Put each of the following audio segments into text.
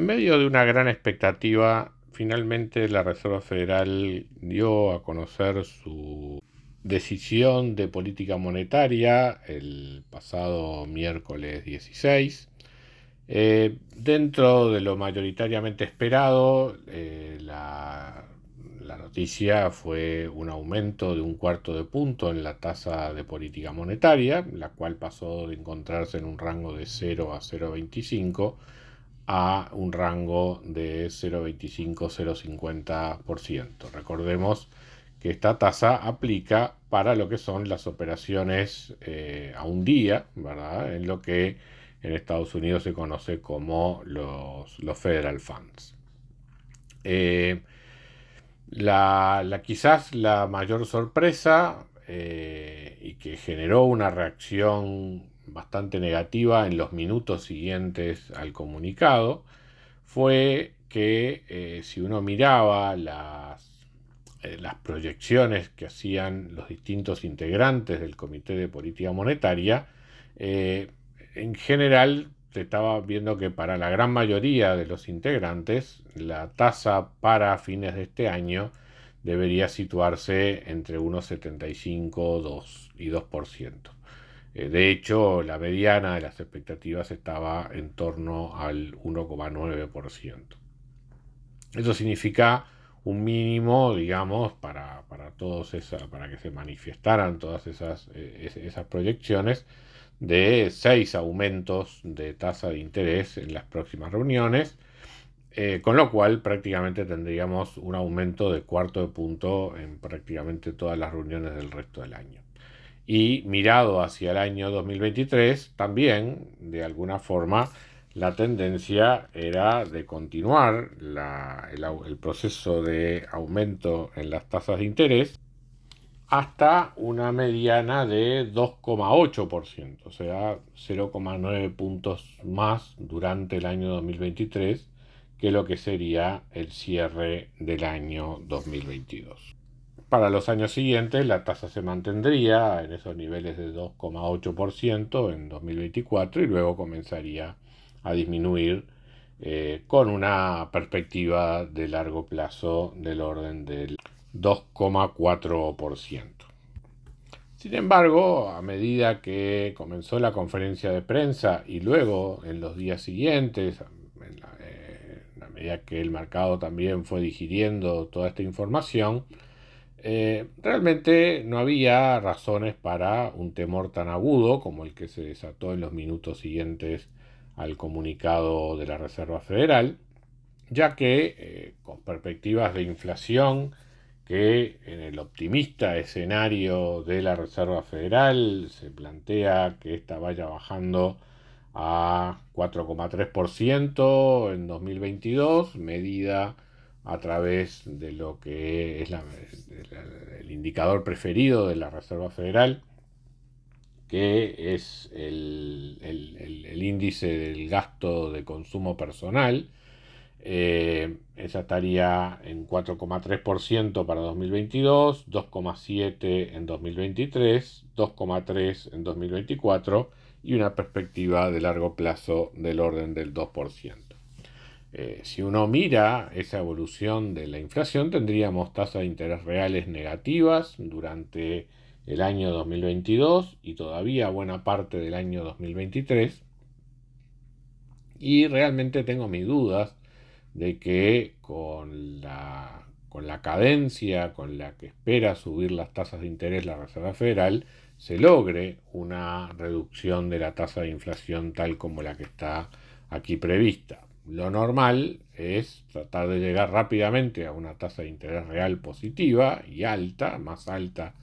En medio de una gran expectativa, finalmente la Reserva Federal dio a conocer su decisión de política monetaria el pasado miércoles 16. Eh, dentro de lo mayoritariamente esperado, eh, la, la noticia fue un aumento de un cuarto de punto en la tasa de política monetaria, la cual pasó de encontrarse en un rango de 0 a 0,25 a un rango de 0,25-0,50%. Recordemos que esta tasa aplica para lo que son las operaciones eh, a un día, ¿verdad? En lo que en Estados Unidos se conoce como los, Federal Funds. Eh, la, quizás la mayor sorpresa eh, y que generó una reacción bastante negativa en los minutos siguientes al comunicado fue que eh, si uno miraba las, eh, las proyecciones que hacían los distintos integrantes del Comité de Política Monetaria, eh, en general se estaba viendo que para la gran mayoría de los integrantes la tasa para fines de este año debería situarse entre unos 75 2 y 2%. Eh, de hecho, la mediana de las expectativas estaba en torno al 1,9%. Eso significa un mínimo, digamos, para, todos para que se manifestaran todas esas, eh, esas proyecciones de seis aumentos de tasa de interés en las próximas reuniones, eh, con lo cual prácticamente tendríamos un aumento de cuarto de punto en prácticamente todas las reuniones del resto del año. Y mirado hacia el año 2023, también, de alguna forma, la tendencia era de continuar el, proceso de aumento en las tasas de interés hasta una mediana de 2,8%, o sea, 0,9 puntos más durante el año 2023 que lo que sería el cierre del año 2022. Para los años siguientes la tasa se mantendría en esos niveles de 2,8% en 2024 y luego comenzaría a disminuir eh, con una perspectiva de largo plazo del orden del 2,4%. Sin embargo, a medida que comenzó la conferencia de prensa y luego en los días siguientes, en la, eh, a medida que el mercado también fue digiriendo toda esta información, eh, realmente no había razones para un temor tan agudo como el que se desató en los minutos siguientes al comunicado de la Reserva Federal, ya que eh, con perspectivas de inflación que en el optimista escenario de la Reserva Federal se plantea que ésta vaya bajando a 4,3% en 2022, medida a través de lo que es el indicador preferido de la Reserva Federal, que es el, índice del gasto de consumo personal. Eh, esa estaría en 4,3% para 2022, 2,7% en 2023, 2,3% en 2024 y una perspectiva de largo plazo del orden del 2%. Eh, si uno mira esa evolución de la inflación, tendríamos tasas de interés reales negativas durante el año 2022 y todavía buena parte del año 2023. Y realmente tengo mis dudas de que con la, con la cadencia con la que espera subir las tasas de interés la Reserva Federal, se logre una reducción de la tasa de inflación tal como la que está aquí prevista. Lo normal es tratar de llegar rápidamente a una tasa de interés real positiva y alta, más alta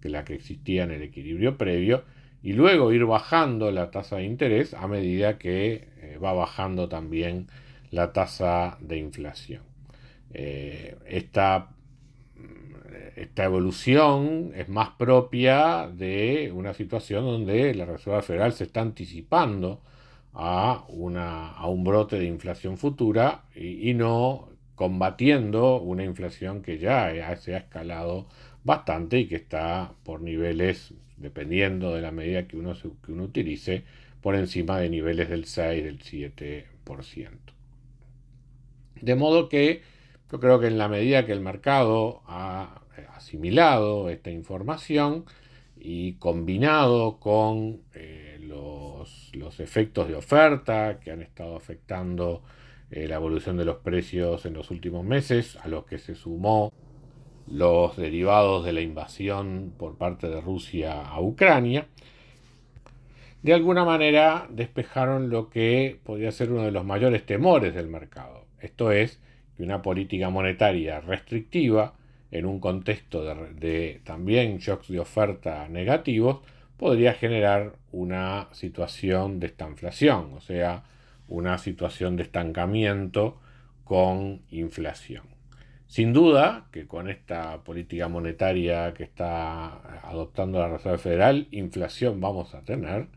que la que existía en el equilibrio previo, y luego ir bajando la tasa de interés a medida que eh, va bajando también la tasa de inflación. esta esta evolución es más propia de una situación donde la Reserva Federal se está anticipando a, a un brote de inflación futura y, no combatiendo una inflación que ya se ha escalado bastante y que está por niveles, dependiendo de la medida que uno, que uno utilice, por encima de niveles del 6, del 7%. De modo que yo creo que en la medida que el mercado ha asimilado esta información y combinado con eh, los, efectos de oferta que han estado afectando eh, la evolución de los precios en los últimos meses, a los que se sumó los derivados de la invasión por parte de Rusia a Ucrania, de alguna manera despejaron lo que podría ser uno de los mayores temores del mercado. Esto es que una política monetaria restrictiva en un contexto de, también shocks de oferta negativos, podría generar una situación de estanflación, o sea, una situación de estancamiento con inflación. Sin duda que con esta política monetaria que está adoptando la Reserva Federal, inflación vamos a tener,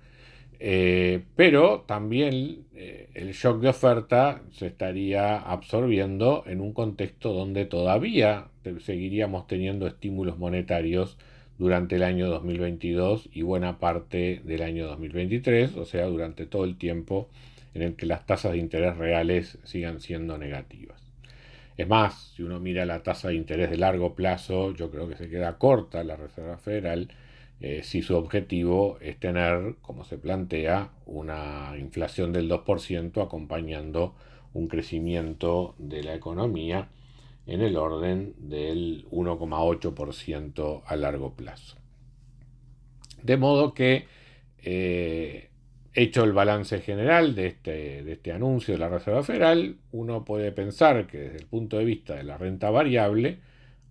eh, pero también eh, el shock de oferta se estaría absorbiendo en un contexto donde todavía seguiríamos teniendo estímulos monetarios durante el año 2022 y buena parte del año 2023, o sea, durante todo el tiempo en el que las tasas de interés reales sigan siendo negativas. Es más, si uno mira la tasa de interés de largo plazo, yo creo que se queda corta la Reserva Federal eh, si su objetivo es tener, como se plantea, una inflación del 2% acompañando un crecimiento de la economía en el orden del 1,8% a largo plazo. De modo que, eh, hecho el balance general de este, de este anuncio de la Reserva Federal, uno puede pensar que desde el punto de vista de la renta variable,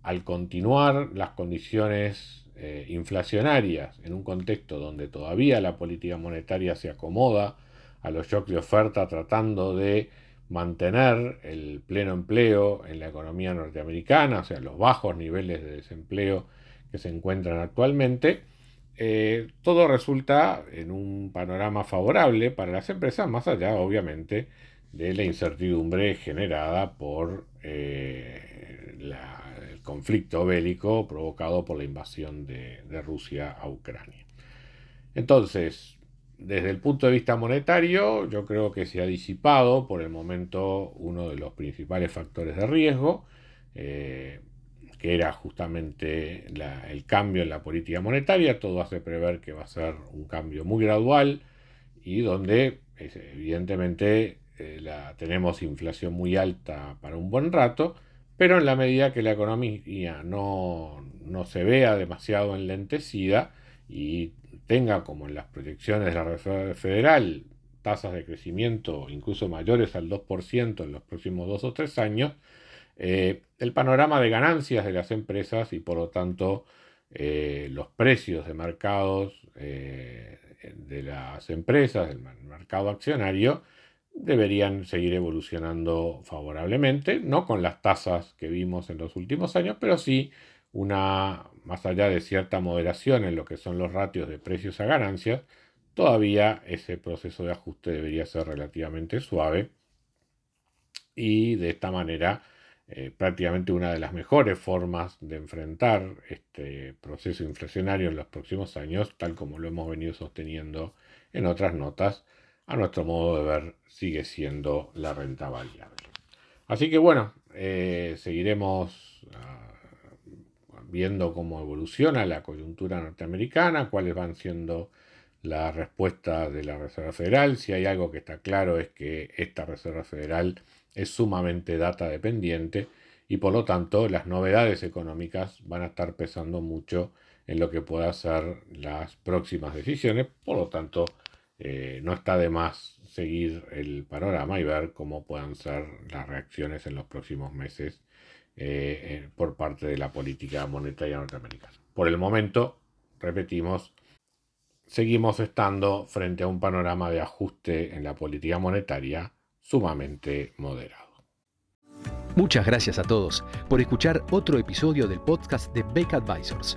al continuar las condiciones eh, inflacionarias en un contexto donde todavía la política monetaria se acomoda a los shocks de oferta tratando de mantener el pleno empleo en la economía norteamericana, o sea, los bajos niveles de desempleo que se encuentran actualmente, eh, todo resulta en un panorama favorable para las empresas, más allá, obviamente, de la incertidumbre generada por eh, la conflicto bélico provocado por la invasión de, Rusia a Ucrania. Entonces, desde el punto de vista monetario, yo creo que se ha disipado por el momento uno de los principales factores de riesgo, eh, que era justamente el cambio en la política monetaria. Todo hace prever que va a ser un cambio muy gradual y donde evidentemente eh, tenemos inflación muy alta para un buen rato pero en la medida que la economía no, se vea demasiado enlentecida y tenga, como en las proyecciones de la Reserva Federal, tasas de crecimiento incluso mayores al 2% en los próximos dos o tres años, eh, el panorama de ganancias de las empresas y por lo tanto eh, los precios de mercados eh, de las empresas, del mercado accionario, deberían seguir evolucionando favorablemente, no con las tasas que vimos en los últimos años, pero sí una, más allá de cierta moderación en lo que son los ratios de precios a ganancias, todavía ese proceso de ajuste debería ser relativamente suave y de esta manera eh, prácticamente una de las mejores formas de enfrentar este proceso inflacionario en los próximos años, tal como lo hemos venido sosteniendo en otras notas, a nuestro modo de ver, sigue siendo la renta variable. Así que bueno, eh, seguiremos ah, viendo cómo evoluciona la coyuntura norteamericana, cuáles van siendo las respuestas de la Reserva Federal. Si hay algo que está claro es que esta Reserva Federal es sumamente data dependiente y por lo tanto las novedades económicas van a estar pesando mucho en lo que puedan ser las próximas decisiones. Por lo tanto, eh, no está de más seguir el panorama y ver cómo puedan ser las reacciones en los próximos meses eh, eh, por parte de la política monetaria norteamericana. Por el momento, repetimos, seguimos estando frente a un panorama de ajuste en la política monetaria sumamente moderado. Muchas gracias a todos por escuchar otro episodio del podcast de Beck Advisors.